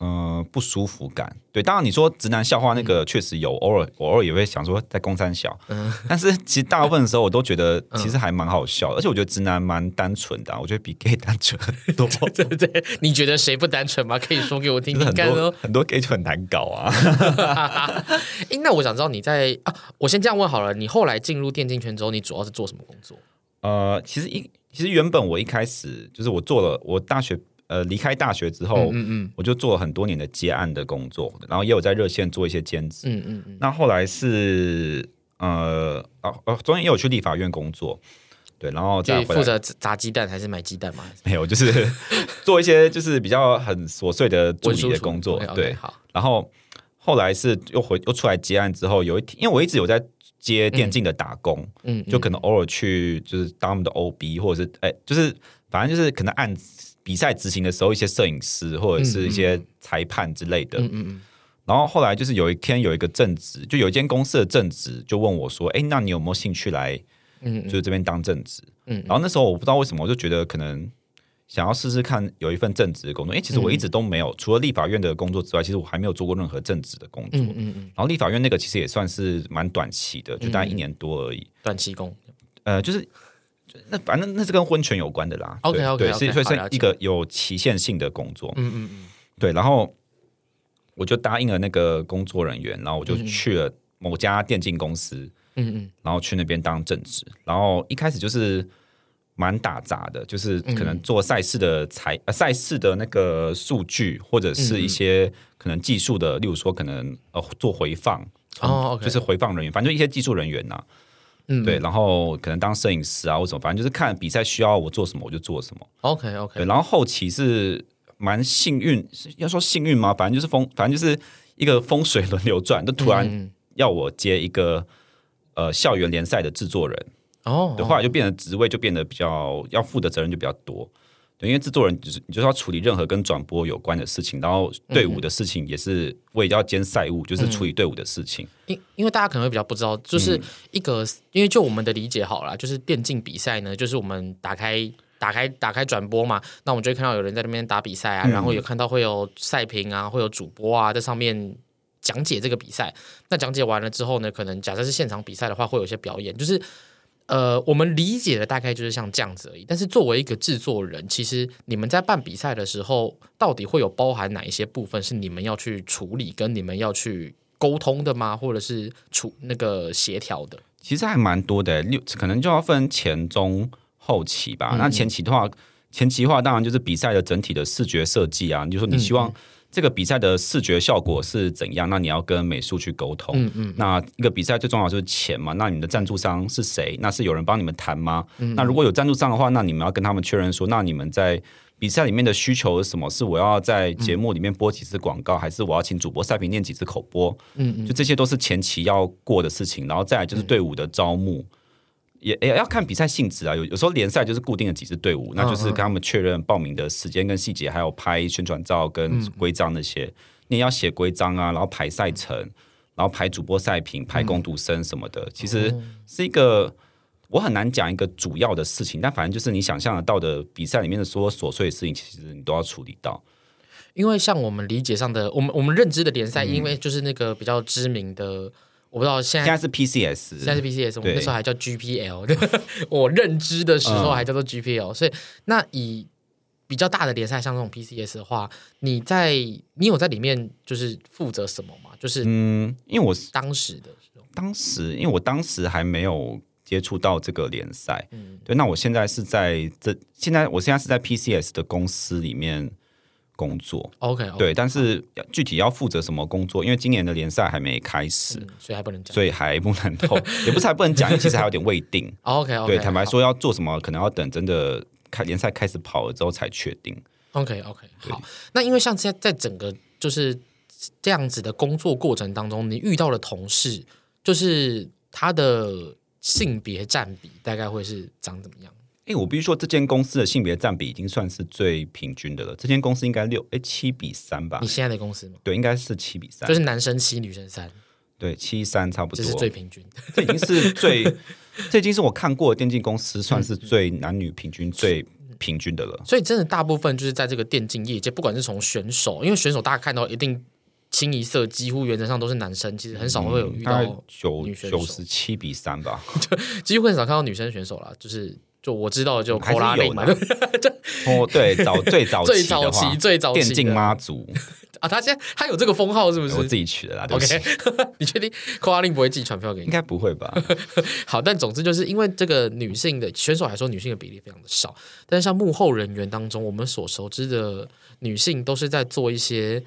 嗯、呃，不舒服感。对，当然你说直男笑话那个确实有，偶尔偶尔也会想说在公山小，嗯，但是其实大部分的时候我都觉得其实还蛮好笑，嗯，而且我觉得直男蛮单纯的，啊，我觉得比 gay 单纯很多。对对对，你觉得谁不单纯吗？可以说给我听听。很多很多 gay 就很难搞啊。哎，那我想知道你在啊，我先这样问好了，你后来进入电竞圈之后，你主要是做什么工作？呃，其实一其实原本我一开始就是我做了我大学。呃，离开大学之后，嗯嗯，嗯，我就做了很多年的接案的工作，然后也有在热线做一些兼职，嗯嗯嗯。那后来是呃哦哦，中间也有去立法院工作，对，然后再负责砸鸡蛋还是买鸡蛋吗？没有，就是 做一些就是比较很琐碎的助理的工作，对，好。然后后来是又回又出来接案之后，有一天，因为我一直有在接电竞的打工，嗯，嗯，就可能偶尔去就是当他们的 OB，或者是哎，就是反正就是可能案子。比赛执行的时候，一些摄影师或者是一些裁判之类的。嗯嗯嗯。然后后来就是有一天有一个正职，就有一间公司的正职就问我说：“哎，那你有没有兴趣来，嗯，就是这边当正职？”嗯。然后那时候我不知道为什么，我就觉得可能想要试试看有一份正职的工作。哎，其实我一直都没有，除了立法院的工作之外，其实我还没有做过任何正职的工作。嗯嗯。然后立法院那个其实也算是蛮短期的，就大概一年多而已。短期工。呃，就是。那反正那是跟婚权有关的啦。OK OK，对，所以所以是一个有期限性的工作。嗯嗯嗯，对。然后我就答应了那个工作人员，然后我就去了某家电竞公司。嗯嗯，然后去那边当正职。然后一开始就是蛮打杂的，就是可能做赛事的财呃赛事的那个数据，或者是一些可能技术的，例如说可能呃做回放哦，就是回放人员，反正就一些技术人员呐。嗯，对，然后可能当摄影师啊，或什么，反正就是看比赛需要我做什么，我就做什么。OK OK。对，然后后期是蛮幸运，要说幸运吗？反正就是风，反正就是一个风水轮流转，就突然要我接一个呃校园联赛的制作人。哦，对，后来就变得职位就变得比较要负的责任就比较多。因为制作人就是你就是要处理任何跟转播有关的事情，然后队伍的事情也是我也要兼赛务，就是处理队伍的事情。因因为大家可能会比较不知道，就是一个因为就我们的理解好了，就是电竞比赛呢，就是我们打开打开打开转播嘛，那我们就会看到有人在那边打比赛啊，然后有看到会有赛评啊，会有主播啊在上面讲解这个比赛。那讲解完了之后呢，可能假设是现场比赛的话，会有一些表演，就是。呃，我们理解的大概就是像这样子而已。但是作为一个制作人，其实你们在办比赛的时候，到底会有包含哪一些部分是你们要去处理，跟你们要去沟通的吗？或者是处那个协调的？其实还蛮多的，六可能就要分前中后期吧。嗯、那前期的话，前期的话当然就是比赛的整体的视觉设计啊，你就说你希望、嗯。这个比赛的视觉效果是怎样？那你要跟美术去沟通。嗯嗯。那一个比赛最重要就是钱嘛。那你们的赞助商是谁？那是有人帮你们谈吗？嗯。那如果有赞助商的话，那你们要跟他们确认说，那你们在比赛里面的需求是什么？是我要在节目里面播几次广告，还是我要请主播赛评念几次口播？嗯嗯。就这些都是前期要过的事情，然后再来就是队伍的招募。也也要看比赛性质啊，有有时候联赛就是固定的几支队伍，那就是跟他们确认报名的时间跟细节，还有拍宣传照跟规章那些，你也要写规章啊，然后排赛程，然后排主播赛评、排工读生什么的，其实是一个我很难讲一个主要的事情，但反正就是你想象得到的比赛里面的所有琐碎的事情，其实你都要处理到。因为像我们理解上的，我们我们认知的联赛，因为就是那个比较知名的。我不知道现在现在是 PCS，现在是 PCS，我们那时候还叫 GPL，对 我认知的时候还叫做 GPL，嗯。所以那以比较大的联赛，像这种 PCS 的话，你在你有在里面就是负责什么吗？就是嗯，因为我是当时的时候，当时因为我当时还没有接触到这个联赛，嗯，对，那我现在是在这现在我现在是在 PCS 的公司里面。工作 OK, okay 对，但是具体要负责什么工作？因为今年的联赛还没开始，嗯，所以还不能讲，所以还不能透，也不是还不能讲，因为其实还有点未定。OK OK，对，坦白说要做什么，可能要等真的开联赛开始跑了之后才确定。OK OK，好。那因为像现在在整个就是这样子的工作过程当中，你遇到的同事，就是他的性别占比大概会是长怎么样？哎，我必须说，这间公司的性别占比已经算是最平均的了。这间公司应该六哎七比三吧？你现在的公司吗？对，应该是七比三，就是男生七，女生三。对，七三差不多，这是最平均。这已经是最，这已经是我看过的电竞公司算是最男女平均最平均的了。所以，真的大部分就是在这个电竞业界，不管是从选手，因为选手大家看到一定清一色，几乎原则上都是男生，其实很少会有遇到九九十七比三吧，就几乎很少看到女生选手了，就是。就我知道的就扣拉令嘛，哦对，早最早最早期 最早期电竞妈祖 啊，他现在他有这个封号是不是？我自己取的啦。OK，你确定扣拉令不会寄传票给你？应该不会吧？好，但总之就是因为这个女性的选手来说，女性的比例非常的少。但是像幕后人员当中，我们所熟知的女性都是在做一些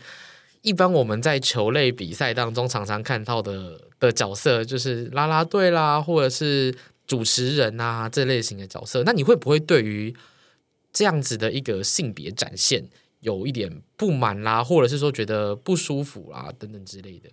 一般我们在球类比赛当中常常看到的的角色，就是啦啦队啦，或者是。主持人啊，这类型的角色，那你会不会对于这样子的一个性别展现有一点不满啦，或者是说觉得不舒服啦，等等之类的？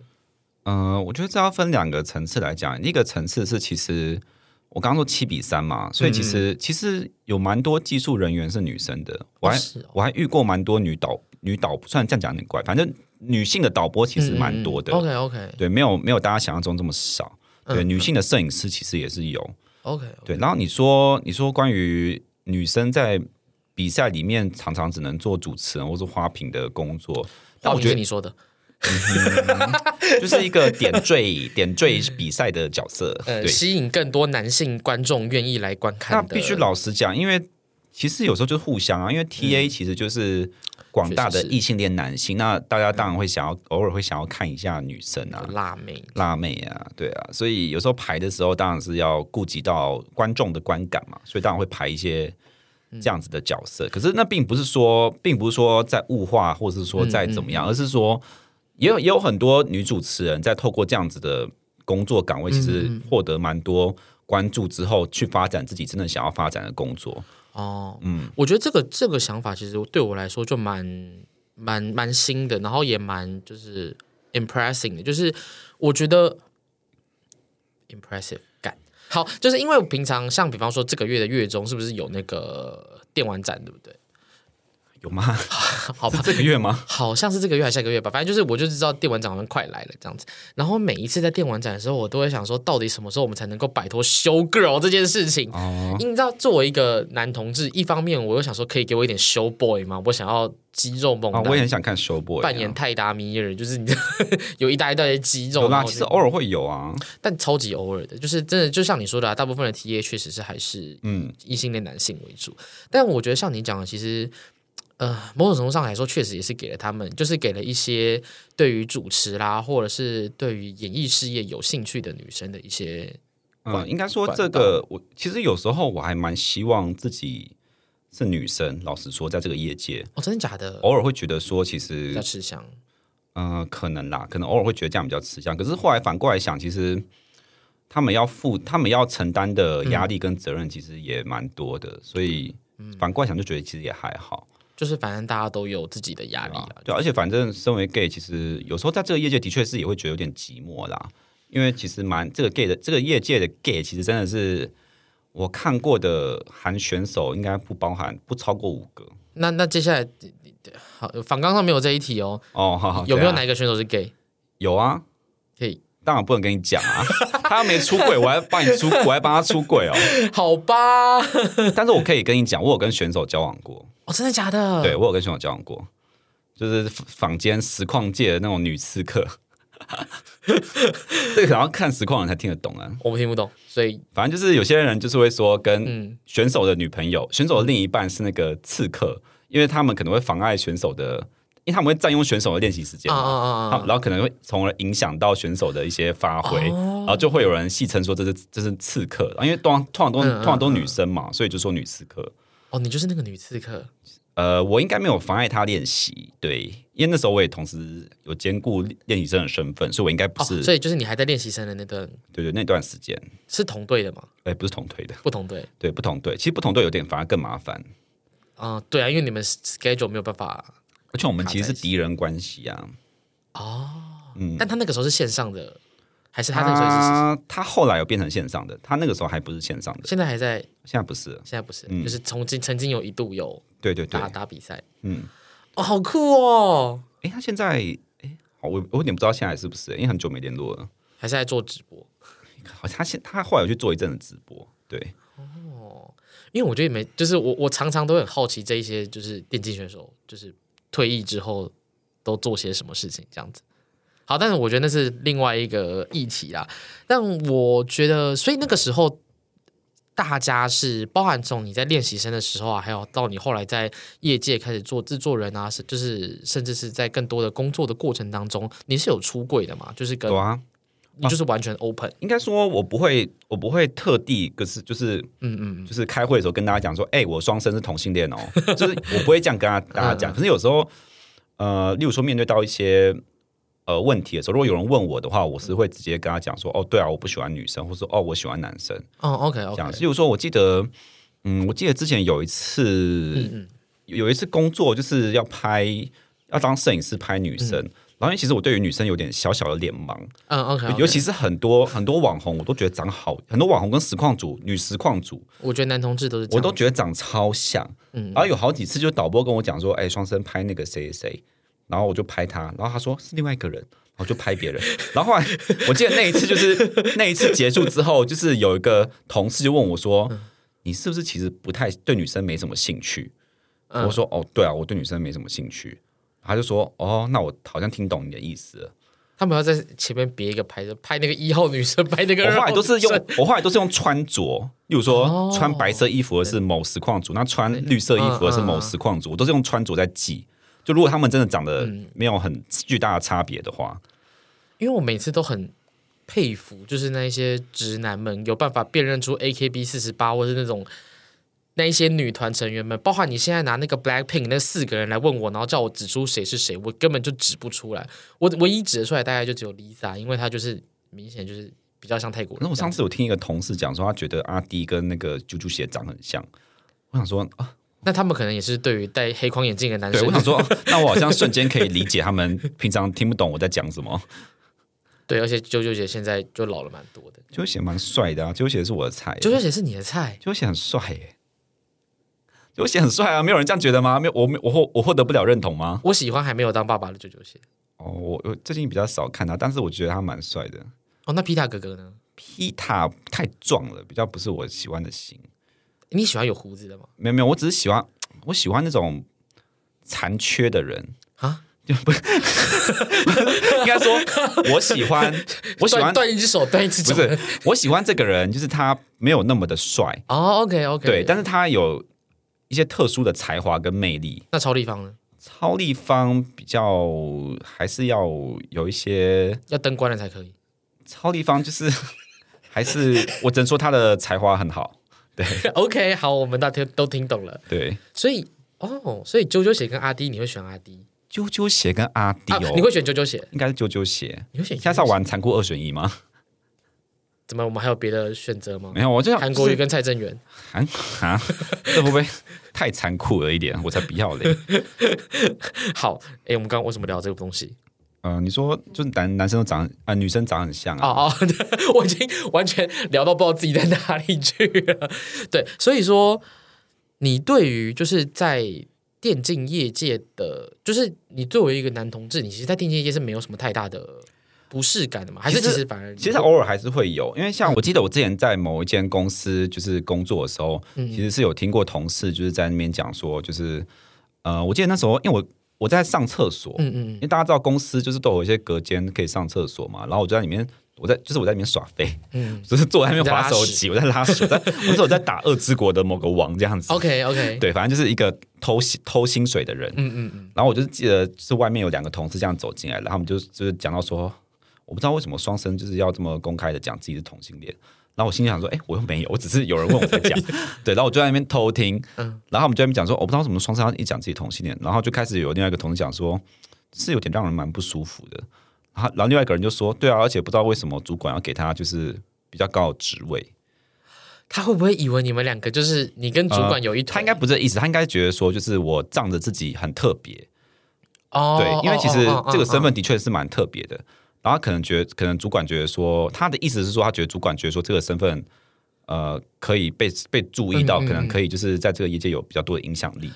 嗯、呃，我觉得这要分两个层次来讲。一个层次是其实我刚刚说七比三嘛，所以其实、嗯、其实有蛮多技术人员是女生的，我还、哦哦、我还遇过蛮多女导女导，虽然这样讲有点怪，反正女性的导播其实蛮多的。嗯、OK OK，对，没有没有大家想象中这么少。对，嗯、女性的摄影师其实也是有。OK，, okay. 对，然后你说你说关于女生在比赛里面常常只能做主持人或是花瓶的工作，那我觉得你说的。嗯、就是一个点缀点缀比赛的角色，呃，吸引更多男性观众愿意来观看。那必须老实讲，因为其实有时候就是互相啊，因为 T A 其实就是广大的异性恋男性，嗯、那大家当然会想要偶尔会想要看一下女生啊，辣妹辣妹啊，对啊，所以有时候排的时候当然是要顾及到观众的观感嘛，所以当然会排一些这样子的角色。嗯、可是那并不是说，并不是说在物化，或者是说在怎么样，嗯嗯而是说。也有也有很多女主持人在透过这样子的工作岗位，其实获得蛮多关注之后，去发展自己真的想要发展的工作。哦，嗯，我觉得这个这个想法其实对我来说就蛮蛮蛮新的，然后也蛮就是 impressing 的，就是我觉得 impressive 感。好，就是因为平常像比方说这个月的月中是不是有那个电玩展，对不对？有吗？好吧，这个月吗？好像是这个月还是下个月吧。反正就是，我就知道电玩展好像快来了这样子。然后每一次在电玩展的时候，我都会想说，到底什么时候我们才能够摆脱 show girl 这件事情？哦，因为你知道，作为一个男同志，一方面我又想说，可以给我一点 show boy 吗？我想要肌肉猛男，我也很想看 show boy 扮演泰达米尔，就是你 有一大一堆肌肉。那其实偶尔会有啊，但超级偶尔的，就是真的，就像你说的，啊，大部分的 TA 确实是还是嗯异性恋男性为主。嗯，但我觉得像你讲的，其实。呃，某种程度上来说，确实也是给了他们，就是给了一些对于主持啦，或者是对于演艺事业有兴趣的女生的一些。嗯，应该说这个，我其实有时候我还蛮希望自己是女生。老实说，在这个业界，哦，真的假的？偶尔会觉得说，其实比较吃香。嗯、呃，可能啦，可能偶尔会觉得这样比较吃香。可是后来反过来想，其实他们要负，他们要承担的压力跟责任，其实也蛮多的。嗯、所以反过来想，就觉得其实也还好。就是反正大家都有自己的压力啊，对，而且反正身为 gay，其实有时候在这个业界的确是也会觉得有点寂寞啦，因为其实蛮这个 gay 的这个业界的 gay，其实真的是我看过的韩选手应该不包含不超过五个。那那接下来好，反纲上没有这一题哦。哦，好好，有没有哪一个选手是 gay？有啊，可以，当然不能跟你讲啊，他要没出柜，我还帮你出，我还帮他出柜哦。好吧，但是我可以跟你讲，我有跟选手交往过。哦，真的假的？对，我有跟选手交往过，就是坊间实况界的那种女刺客。这个可能要看实况人才听得懂啊，我听不懂，所以反正就是有些人就是会说，跟选手的女朋友、嗯、选手的另一半是那个刺客，因为他们可能会妨碍选手的，因为他们会占用选手的练习时间然后可能会从而影响到选手的一些发挥，啊、然后就会有人戏称说这是这是刺客，因为通常通常都通常都女生嘛，所以就说女刺客。哦，你就是那个女刺客。呃，我应该没有妨碍她练习，对，因为那时候我也同时有兼顾练习生的身份，所以我应该不是、哦。所以就是你还在练习生的那段，对对，那段时间是同队的吗？哎，不是同队的，不同队，对，不同队。其实不同队有点反而更麻烦。啊、呃，对啊，因为你们 schedule 没有办法，而且我们其实是敌人关系啊。哦，嗯，但他那个时候是线上的。还是他那个时候是他，他后来有变成线上的，他那个时候还不是线上的，现在还在，现在不是，现在不是，嗯、就是曾经曾经有一度有对对对。打打比赛，嗯，哦，好酷哦，哎，他现在哎，我我有点不知道现在是不是，因为很久没联络了，还是在做直播，好像他现他后来有去做一阵子直播，对，哦，因为我觉得没，就是我我常常都很好奇这一些就是电竞选手，就是退役之后都做些什么事情这样子。好，但是我觉得那是另外一个议题啦。但我觉得，所以那个时候，大家是包含从你在练习生的时候啊，还有到你后来在业界开始做制作人啊，是就是甚至是在更多的工作的过程当中，你是有出柜的嘛？就是跟，你就是完全 open。应该说，我不会，我不会特地，可是就是，嗯嗯，就是开会的时候跟大家讲说，哎、欸，我双生是同性恋哦，就是我不会这样跟大家讲。可是有时候，呃，例如说面对到一些。呃，问题的时候，如果有人问我的话，我是会直接跟他讲说，哦，对啊，我不喜欢女生，或者说，哦，我喜欢男生。哦，OK，OK。这样，例如说，我记得，嗯，我记得之前有一次，嗯嗯有一次工作就是要拍，要当摄影师拍女生，嗯、然后其实我对于女生有点小小的脸盲，嗯，OK，, okay. 尤其是很多很多网红，我都觉得长好，很多网红跟实况主、女实况主，我觉得男同志都是我都觉得长超像。嗯，然后有好几次就导播跟我讲说，哎，双生拍那个谁谁谁，然后我就拍他，然后他说是另外一个人，然后就拍别人。然后后来我记得那一次就是那一次结束之后，就是有一个同事就问我说，嗯、你是不是其实不太对女生没什么兴趣？嗯、我说哦，对啊，我对女生没什么兴趣。他就说：“哦，那我好像听懂你的意思了。他们要在前面别一个牌子，拍那个一号女生，拍那个。我后来都是用，我后来都是用穿着，例如说穿白色衣服的是某实况组，那穿绿色衣服的是某实况组，我都是用穿着在记。就如果他们真的长得没有很巨大的差别的话，因为我每次都很佩服，就是那些直男们有办法辨认出 AKB 四十八或是那种。”那一些女团成员们，包括你现在拿那个 Blackpink 那四个人来问我，然后叫我指出谁是谁，我根本就指不出来。我唯一指得出来，大概就只有 Lisa，因为她就是明显就是比较像泰国人。那我上次有听一个同事讲说，他觉得阿迪跟那个啾啾鞋长很像。我想说啊，那他们可能也是对于戴黑框眼镜的男生。对，我想说，那我好像瞬间可以理解他们平常听不懂我在讲什么。对，而且啾啾姐现在就老了蛮多的。啾啾鞋蛮帅的啊，啾啾鞋是我的菜。啾啾鞋是你的菜，啾啾鞋很帅耶。啾啾鞋很帅啊，没有人这样觉得吗？没有，我我获我获得不了认同吗？我喜欢还没有当爸爸的舅舅鞋。哦，我我最近比较少看他，但是我觉得他蛮帅的。哦，那皮塔哥哥呢？皮塔太壮了，比较不是我喜欢的型。你喜欢有胡子的吗？没有没有，我只是喜欢我喜欢那种残缺的人啊，就不应该说我喜欢 我喜欢断一只手断一只脚，不是我喜欢这个人，就是他没有那么的帅哦。OK OK，对，但是他有。一些特殊的才华跟魅力。那超立方呢？超立方比较还是要有一些，要灯关了才可以。超立方就是 还是我只能说他的才华很好。对，OK，好，我们大家都听懂了。对，所以哦，所以啾啾鞋跟阿迪，你会选阿迪？啾啾鞋跟阿迪哦，你会选啾啾鞋？应该是啾啾鞋。你会选？现在是要玩残酷二选一吗？怎么？我们还有别的选择吗？没有，我就韩国瑜跟蔡正元。韩 啊，这会不会太残酷了一点？我才不要嘞。好，哎，我们刚刚为什么聊这个东西？嗯、呃，你说就是男男生都长啊、呃，女生长很像啊。哦哦，我已经完全聊到不知道自己在哪里去了。对，所以说你对于就是在电竞业界的，就是你作为一个男同志，你其实，在电竞业界是没有什么太大的。不适感的嘛？还是其实反而其实偶尔还是会有，因为像我记得我之前在某一间公司就是工作的时候，嗯、其实是有听过同事就是在那边讲说，就是呃，我记得那时候因为我我在上厕所，嗯嗯，因为大家知道公司就是都有一些隔间可以上厕所嘛，然后我就在里面，我在就是我在里面耍飞，嗯，就是坐在那边滑手机，我在拉屎，我在我说我在打恶之国的某个王这样子，OK OK，对，反正就是一个偷偷薪水的人，嗯嗯嗯，然后我就记得是外面有两个同事这样走进来，然后他们就就是讲到说。我不知道为什么双生就是要这么公开的讲自己是同性恋，然后我心里想说，哎，我又没有，我只是有人问我在讲，对，然后我就在那边偷听，嗯，然后我们就在那边讲说，我不知道为什么双生要一讲自己同性恋，然后就开始有另外一个同事讲说，是有点让人蛮不舒服的，然后然后另外一个人就说，对啊，而且不知道为什么主管要给他就是比较高的职位，他会不会以为你们两个就是你跟主管有一他应该不是这意思，他应该觉得说就是我仗着自己很特别，哦，对，因为其实这个身份的确是蛮特别的。然后可能觉得，可能主管觉得说，他的意思是说，他觉得主管觉得说，这个身份，呃，可以被被注意到，嗯嗯，可能可以就是在这个业界有比较多的影响力。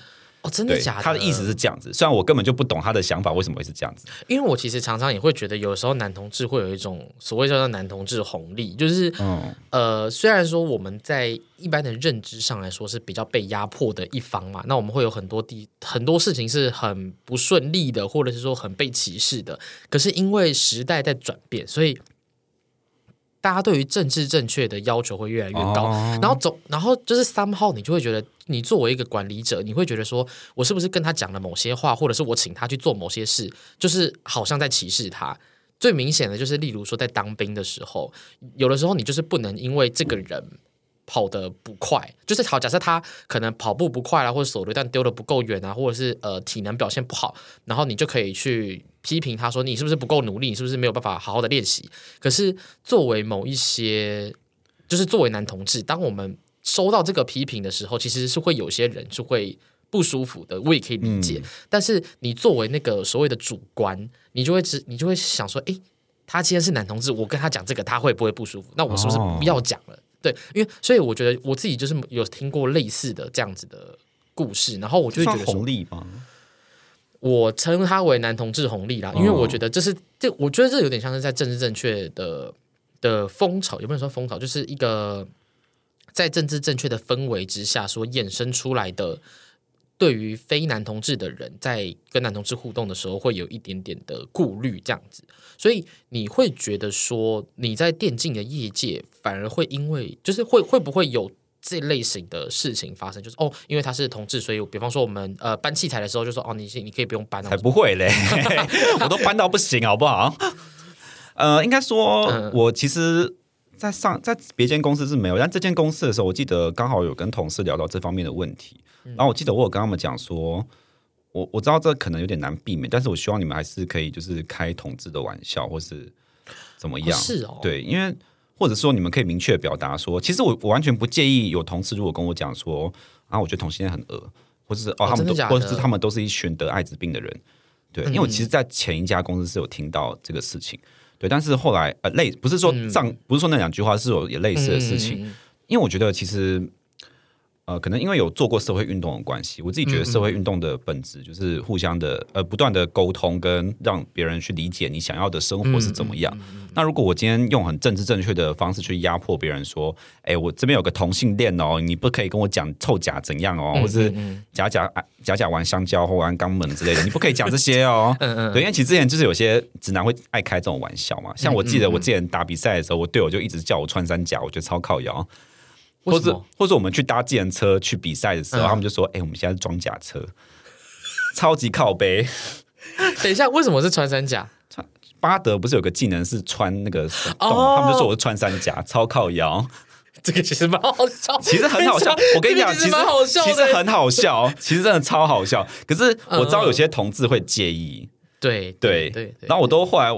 哦，真的假的？他的意思是这样子，虽然我根本就不懂他的想法为什么会是这样子。因为我其实常常也会觉得，有时候男同志会有一种所谓叫做男同志红利，就是，嗯、呃，虽然说我们在一般的认知上来说是比较被压迫的一方嘛，那我们会有很多地很多事情是很不顺利的，或者是说很被歧视的。可是因为时代在转变，所以。大家对于政治正确的要求会越来越高，哦、然后总然后就是 somehow 你就会觉得，你作为一个管理者，你会觉得说，我是不是跟他讲了某些话，或者是我请他去做某些事，就是好像在歧视他。最明显的就是，例如说在当兵的时候，有的时候你就是不能因为这个人。跑得不快，就是好。假设他可能跑步不快啦，或者手榴弹丢的不够远啊，或者是呃体能表现不好，然后你就可以去批评他说，你是不是不够努力，你是不是没有办法好好的练习？可是作为某一些，就是作为男同志，当我们收到这个批评的时候，其实是会有些人是会不舒服的，我也可以理解。嗯、但是你作为那个所谓的主观，你就会只你就会想说，哎，他既然是男同志，我跟他讲这个，他会不会不舒服？那我是不是不要讲了？哦、对，因为所以我觉得我自己就是有听过类似的这样子的故事，然后我就会觉得说，红利吧？我称他为男同志红利啦，因为我觉得这是这，我觉得这有点像是在政治正确的的风潮，有没有说风潮？就是一个在政治正确的氛围之下所衍生出来的，对于非男同志的人在跟男同志互动的时候，会有一点点的顾虑，这样子。所以你会觉得说，你在电竞的业界反而会因为，就是会会不会有？这类型的事情发生，就是哦，因为他是同志，所以比方说我们呃搬器材的时候，就说哦，你你可以不用搬，才不会嘞，我都搬到不行，好不好？呃，应该说，嗯、我其实，在上在别间公司是没有，但这间公司的时候，我记得刚好有跟同事聊到这方面的问题，然后我记得我有跟他们讲说，我我知道这可能有点难避免，但是我希望你们还是可以就是开同志的玩笑，或是怎么样？哦是哦，对，因为。或者说，你们可以明确表达说，其实我我完全不介意有同事如果跟我讲说，啊，我觉得同性恋很恶，或者是哦，他们都，哦、或者是他们都是一群得艾滋病的人，对，嗯、因为我其实，在前一家公司是有听到这个事情，对，但是后来呃，类不是说上，嗯、不是说那两句话是有也类似的事情，嗯、因为我觉得其实。呃，可能因为有做过社会运动的关系，我自己觉得社会运动的本质就是互相的呃不断的沟通，跟让别人去理解你想要的生活是怎么样。那如果我今天用很政治正确的方式去压迫别人，说，哎，我这边有个同性恋哦，你不可以跟我讲臭甲怎样哦，或是假假假假玩香蕉或玩肛门之类的，你不可以讲这些哦。对，因为其实之前就是有些直男会爱开这种玩笑嘛，像我记得我之前打比赛的时候，我队友就一直叫我穿山甲，我觉得超靠腰。或者，或者我们去搭计程车去比赛的时候，嗯、他们就说：“哎、欸，我们现在是装甲车，超级靠背。”等一下，为什么是穿山甲？穿巴德不是有个技能是穿那个洞？哦、他们就说我是穿山甲，超靠腰。这个其实蛮好笑，其实很好笑。我跟你讲，其实其实很好笑，其实真的超好笑。可是我知道有些同志会介意。对对对。然后我都后来，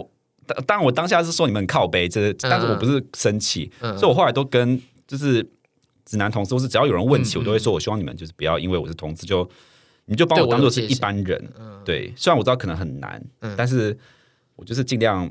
当然我当下是说你们很靠背，这但是我不是生气，嗯、所以我后来都跟就是。直男同事，或是只要有人问起，嗯、我都会说，我希望你们就是不要因为我是同志，就你就把我当做是一般人。对，虽然我知道可能很难，嗯、但是我就是尽量。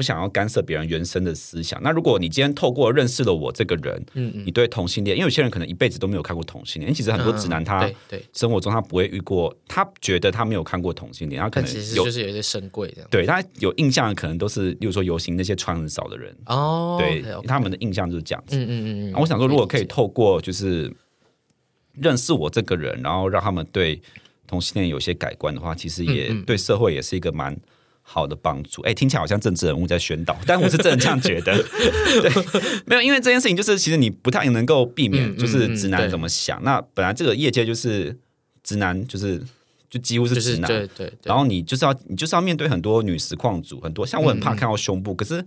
不想要干涉别人原生的思想。那如果你今天透过认识了我这个人，嗯嗯，你对同性恋，因为有些人可能一辈子都没有看过同性恋。其实很多直男他对生活中他不会遇过，他觉得他没有看过同性恋，他可能有就是有一些深贵这样。对他有印象的可能都是，例如说游行那些穿很少的人哦，对他们的印象就是这样子。嗯嗯嗯。我想说，如果可以透过就是认识我这个人，然后让他们对同性恋有些改观的话，其实也对社会也是一个蛮。好的帮助，哎、欸，听起来好像政治人物在宣导，但我是真的这样觉得。对，没有，因为这件事情就是，其实你不太能够避免，就是直男怎么想。嗯嗯嗯、那本来这个业界就是直男，就是就几乎是直男，就是、对，对对。然后你就是要，你就是要面对很多女实况组，很多像我很怕看到胸部，嗯、可是。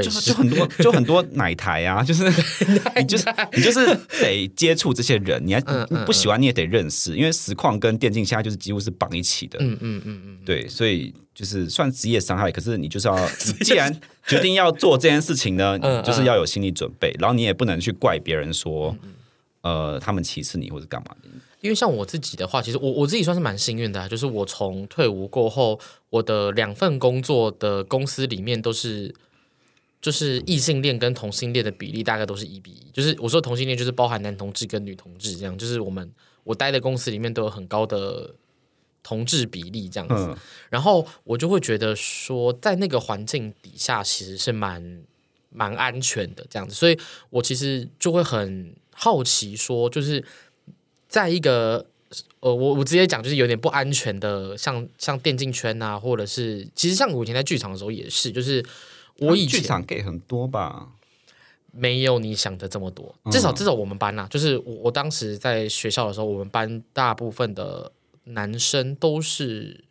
就 就很多就很多奶台啊，就是 你就是你就是得接触这些人，你还不喜欢你也得认识，因为实况跟电竞现在就是几乎是绑一起的，嗯嗯嗯嗯，对，所以就是算职业伤害，可是你就是要，既然决定要做这件事情呢，就是要有心理准备，然后你也不能去怪别人说，呃，他们歧视你或者干嘛的。因为像我自己的话，其实我我自己算是蛮幸运的，就是我从退伍过后，我的两份工作的公司里面都是。就是异性恋跟同性恋的比例大概都是一比一，就是我说同性恋就是包含男同志跟女同志这样，就是我们我待的公司里面都有很高的同志比例这样子，嗯、然后我就会觉得说在那个环境底下其实是蛮蛮安全的这样子，所以我其实就会很好奇说，就是在一个呃我我直接讲就是有点不安全的，像像电竞圈啊，或者是其实像我以前在剧场的时候也是，就是。我以前剧场 gay 很多吧，没有你想的这么多。至少至少我们班呐、啊，就是我我当时在学校的时候，我们班大部分的男生都是，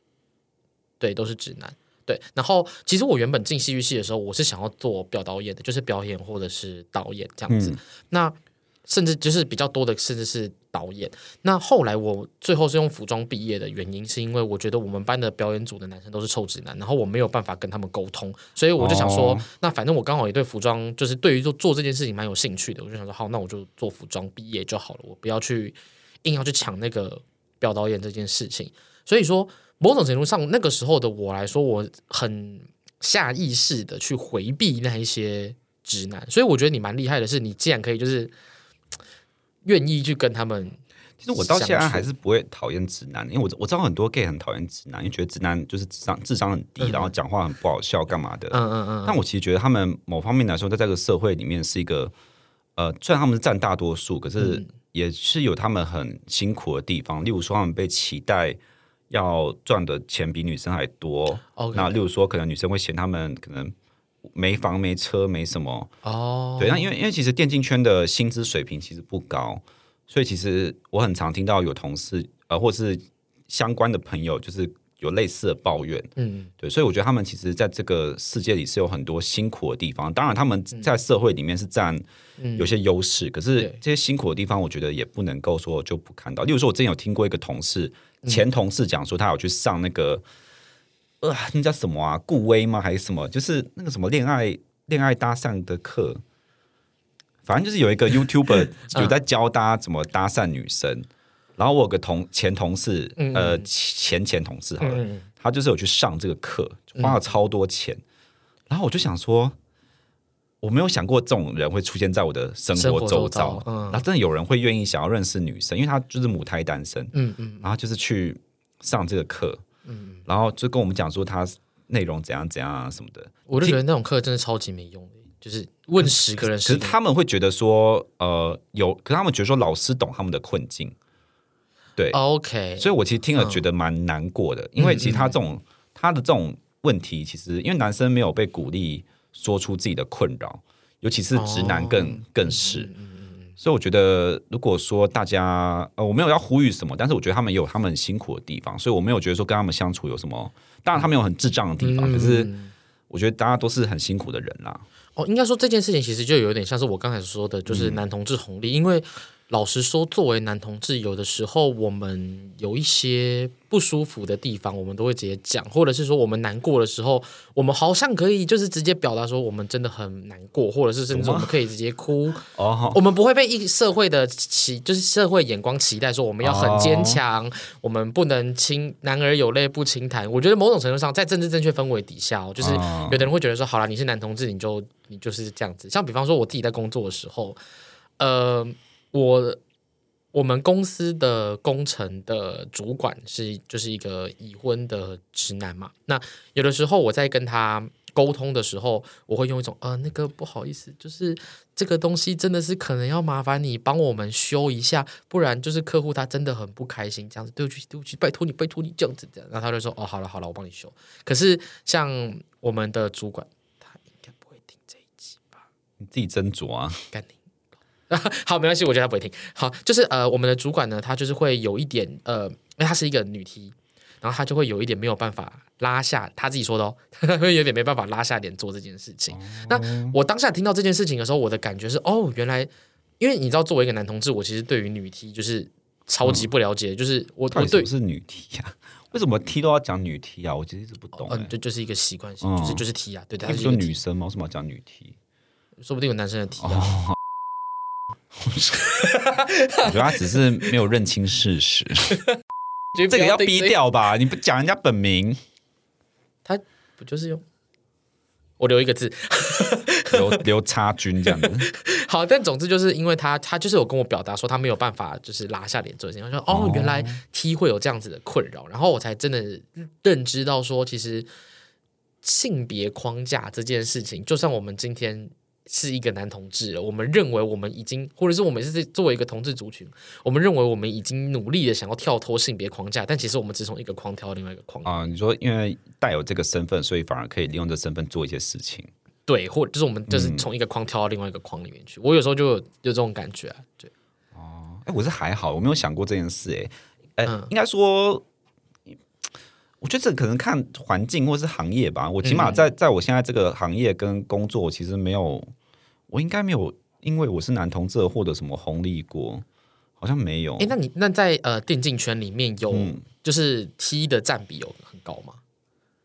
对，都是直男。对，然后其实我原本进戏剧系的时候，我是想要做表导演的，就是表演或者是导演这样子。嗯、那甚至就是比较多的，甚至是导演。那后来我最后是用服装毕业的原因，是因为我觉得我们班的表演组的男生都是臭直男，然后我没有办法跟他们沟通，所以我就想说，哦、那反正我刚好也对服装，就是对于做做这件事情蛮有兴趣的，我就想说，好，那我就做服装毕业就好了，我不要去硬要去抢那个表导演这件事情。所以说，某种程度上，那个时候的我来说，我很下意识的去回避那一些直男。所以我觉得你蛮厉害的，是你既然可以就是愿意去跟他们。其实我到现在还是不会讨厌直男，因为我我知道很多 gay 很讨厌直男，因为觉得直男就是智商智商很低，嗯、然后讲话很不好笑，干嘛的。嗯嗯嗯。但我其实觉得他们某方面来说，在这个社会里面是一个呃，虽然他们是占大多数，可是也是有他们很辛苦的地方。例如说，他们被期待要赚的钱比女生还多。那例如说，可能女生会嫌他们可能没房没车没什么。哦。对，那因为因为其实电竞圈的薪资水平其实不高。所以其实我很常听到有同事呃，或是相关的朋友，就是有类似的抱怨，嗯，对，所以我觉得他们其实在这个世界里是有很多辛苦的地方。当然，他们在社会里面是占有些优势，嗯、可是这些辛苦的地方，我觉得也不能够说就不看到。例如说，我之前有听过一个同事，前同事讲说，他有去上那个呃，那叫什么啊？顾威吗？还是什么？就是那个什么恋爱恋爱搭讪的课。反正就是有一个 YouTuber 有在教大家怎么搭讪女生，嗯、然后我有个同前同事，嗯、呃前前同事好了，嗯、他就是有去上这个课，花了超多钱，嗯、然后我就想说，我没有想过这种人会出现在我的生活周遭，嗯、然后真的有人会愿意想要认识女生，因为他就是母胎单身，嗯嗯，然后就是去上这个课，嗯，然后就跟我们讲说他内容怎样怎样啊什么的，我就觉得那种课真的超级没用的。就是问十个人，可是他们会觉得说，呃，有，可是他们觉得说老师懂他们的困境，对，OK，所以我其实听了觉得蛮难过的，嗯、因为其实他这种、嗯、他的这种问题，其实因为男生没有被鼓励说出自己的困扰，尤其是直男更、哦、更是，所以我觉得如果说大家，呃，我没有要呼吁什么，但是我觉得他们也有他们很辛苦的地方，所以我没有觉得说跟他们相处有什么，当然他们有很智障的地方，嗯、可是我觉得大家都是很辛苦的人啦。哦，应该说这件事情其实就有点像是我刚才说的，就是男同志红利。嗯、因为老实说，作为男同志，有的时候我们有一些不舒服的地方，我们都会直接讲，或者是说我们难过的时候，我们好像可以就是直接表达说我们真的很难过，或者是甚至我们可以直接哭。哦，我们不会被一社会的期，就是社会眼光期待说我们要很坚强，哦、我们不能轻，男儿有泪不轻弹。我觉得某种程度上，在政治正确氛围底下，就是有的人会觉得说，好了，你是男同志，你就。你就是这样子，像比方说，我自己在工作的时候，呃，我我们公司的工程的主管是就是一个已婚的直男嘛。那有的时候我在跟他沟通的时候，我会用一种呃，那个不好意思，就是这个东西真的是可能要麻烦你帮我们修一下，不然就是客户他真的很不开心，这样子，对不起，对不起，拜托你，拜托你这样子这样。然后他就说，哦，好了好了，我帮你修。可是像我们的主管。他应该不会听这一集吧你自己斟酌啊！干你 好，没关系，我觉得他不会听。好，就是呃，我们的主管呢，他就是会有一点呃，因为他是一个女 T，然后他就会有一点没有办法拉下，他自己说的哦，会有点没办法拉下脸做这件事情。哦、那我当下听到这件事情的时候，我的感觉是哦，原来因为你知道，作为一个男同志，我其实对于女 T 就是超级不了解，嗯、就是我我对是女 T 呀、啊，为什么 T 都要讲女 T 啊？我其实一直不懂、欸。嗯、哦，这就是一个习惯性，嗯、就是就是 T 啊，对，他是就女生吗？为什么要讲女 T？说不定有男生的 T、啊。哦、我觉得他只是没有认清事实。这个要逼掉吧？你不讲人家本名，他不就是用我留一个字，留留叉君这样子。好，但总之就是因为他，他就是有跟我表达说他没有办法，就是拉下脸做事情。他说：“哦，原来 T 会有这样子的困扰。”然后我才真的认知到说，其实性别框架这件事情，就算我们今天。是一个男同志了，我们认为我们已经，或者是我们是作为一个同志族群，我们认为我们已经努力的想要跳脱性别框架，但其实我们只从一个框跳到另外一个框啊。你说因为带有这个身份，所以反而可以利用这身份做一些事情，对，或者就是我们就是从一个框跳到另外一个框里面去。嗯、我有时候就有，有这种感觉啊，对。哦，哎，我是还好，我没有想过这件事、欸，哎，嗯，应该说。我觉得这可能看环境或是行业吧。我起码在在我现在这个行业跟工作，其实没有，我应该没有，因为我是男同志而获得什么红利过，好像没有。哎，那你那在呃电竞圈里面有就是 T 的占比有很高吗？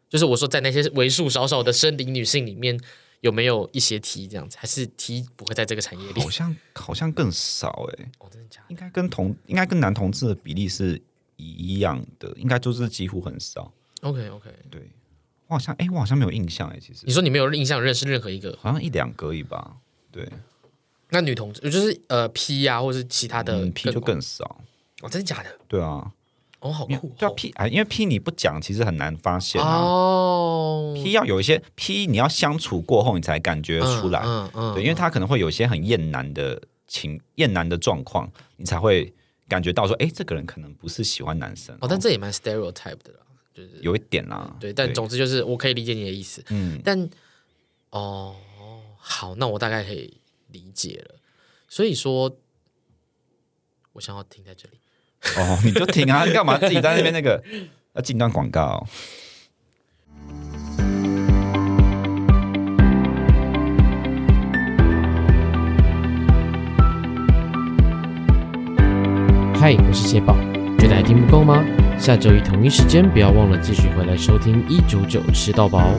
就是我说在那些为数少少的生理女性里面，有没有一些 T 这样子？还是 T 不会在这个产业里？好像好像更少哎。哦，真的假的？应该跟同应该跟男同志的比例是。一样的，应该就是几乎很少。OK OK，对，我好像哎、欸，我好像没有印象哎，其实你说你没有印象认识任何一个，好像一两个而已吧。对，那女同志就是呃 P 呀、啊，或者是其他的、嗯、P 就更少。哦，真的假的？对啊。哦，好酷！叫 P 啊，因为 P 你不讲，其实很难发现哦。P 要有一些 P，你要相处过后，你才感觉出来。嗯嗯。对，因为他可能会有一些很厌男的情、厌男的状况，你才会感觉到说，哎，这个人可能不是喜欢男生。哦，但这也蛮 stereotype 的啦，就是有一点啦。对，但总之就是我可以理解你的意思。嗯。但哦，好，那我大概可以理解了。所以说，我想要停在这里。哦，你就停啊！你干嘛自己在那边那个要进段广告？嗨，我是谢宝，觉得还听不够吗？下周一同一时间，不要忘了继续回来收听一九九吃到饱。